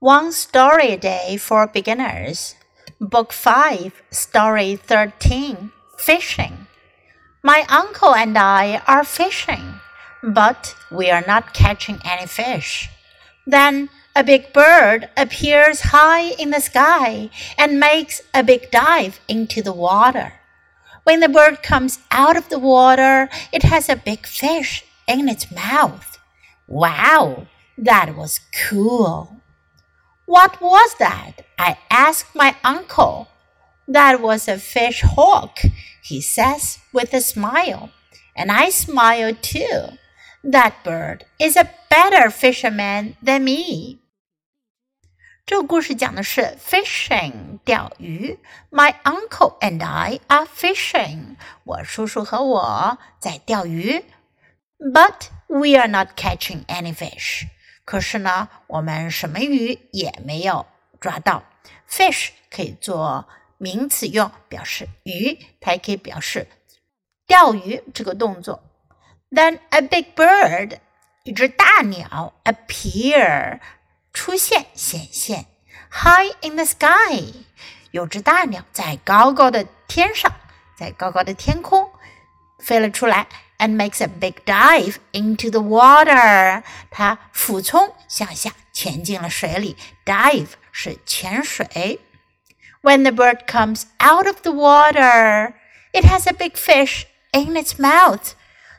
One Story a Day for Beginners, Book 5, Story 13 Fishing. My uncle and I are fishing, but we are not catching any fish. Then a big bird appears high in the sky and makes a big dive into the water. When the bird comes out of the water, it has a big fish in its mouth. Wow, that was cool. What was that? I asked my uncle. That was a fish hawk, he says with a smile. And I smile too. That bird is a better fisherman than me. 这个故事讲的是 fishing 钓鱼。My uncle and I are fishing。我叔叔和我在钓鱼。But we are not catching any fish。 可是呢，我们什么鱼也没有抓到。Fish 可以做名词用，表示鱼，它也可以表示钓鱼这个动作。Then a big bird，一只大鸟，appear 出现显现，high in the sky，有只大鸟在高高的天上，在高高的天空飞了出来。and makes a big dive into the water. 它俯冲向下潜进了水里。Dive 是潜水。When the bird comes out of the water, it has a big fish in its mouth.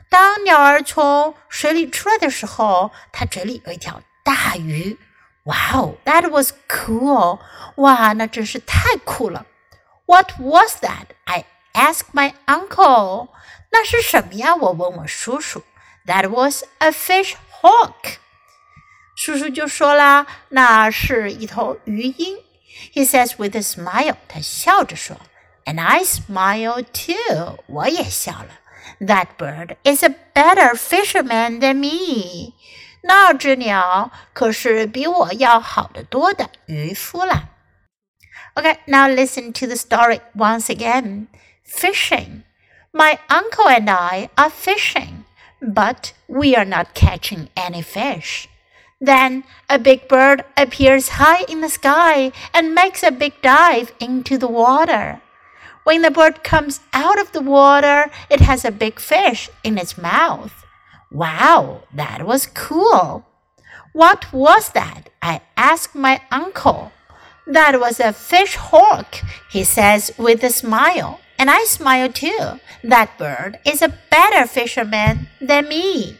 当鸟儿从水里出来的时候，它嘴里有一条大鱼。Wow, that was cool! 哇，那真是太酷了。What was that? I asked my uncle. 那是什么呀？我问我叔叔。That was a fish hawk。叔叔就说啦，那是一头鱼鹰。He says with a smile，他笑着说，And I smile too，我也笑了。That bird is a better fisherman than me。那只鸟可是比我要好得多的渔夫啦。Okay, now listen to the story once again. Fishing. My uncle and I are fishing, but we are not catching any fish. Then a big bird appears high in the sky and makes a big dive into the water. When the bird comes out of the water, it has a big fish in its mouth. Wow, that was cool. What was that? I asked my uncle. That was a fish hawk, he says with a smile. And I smile too. That bird is a better fisherman than me.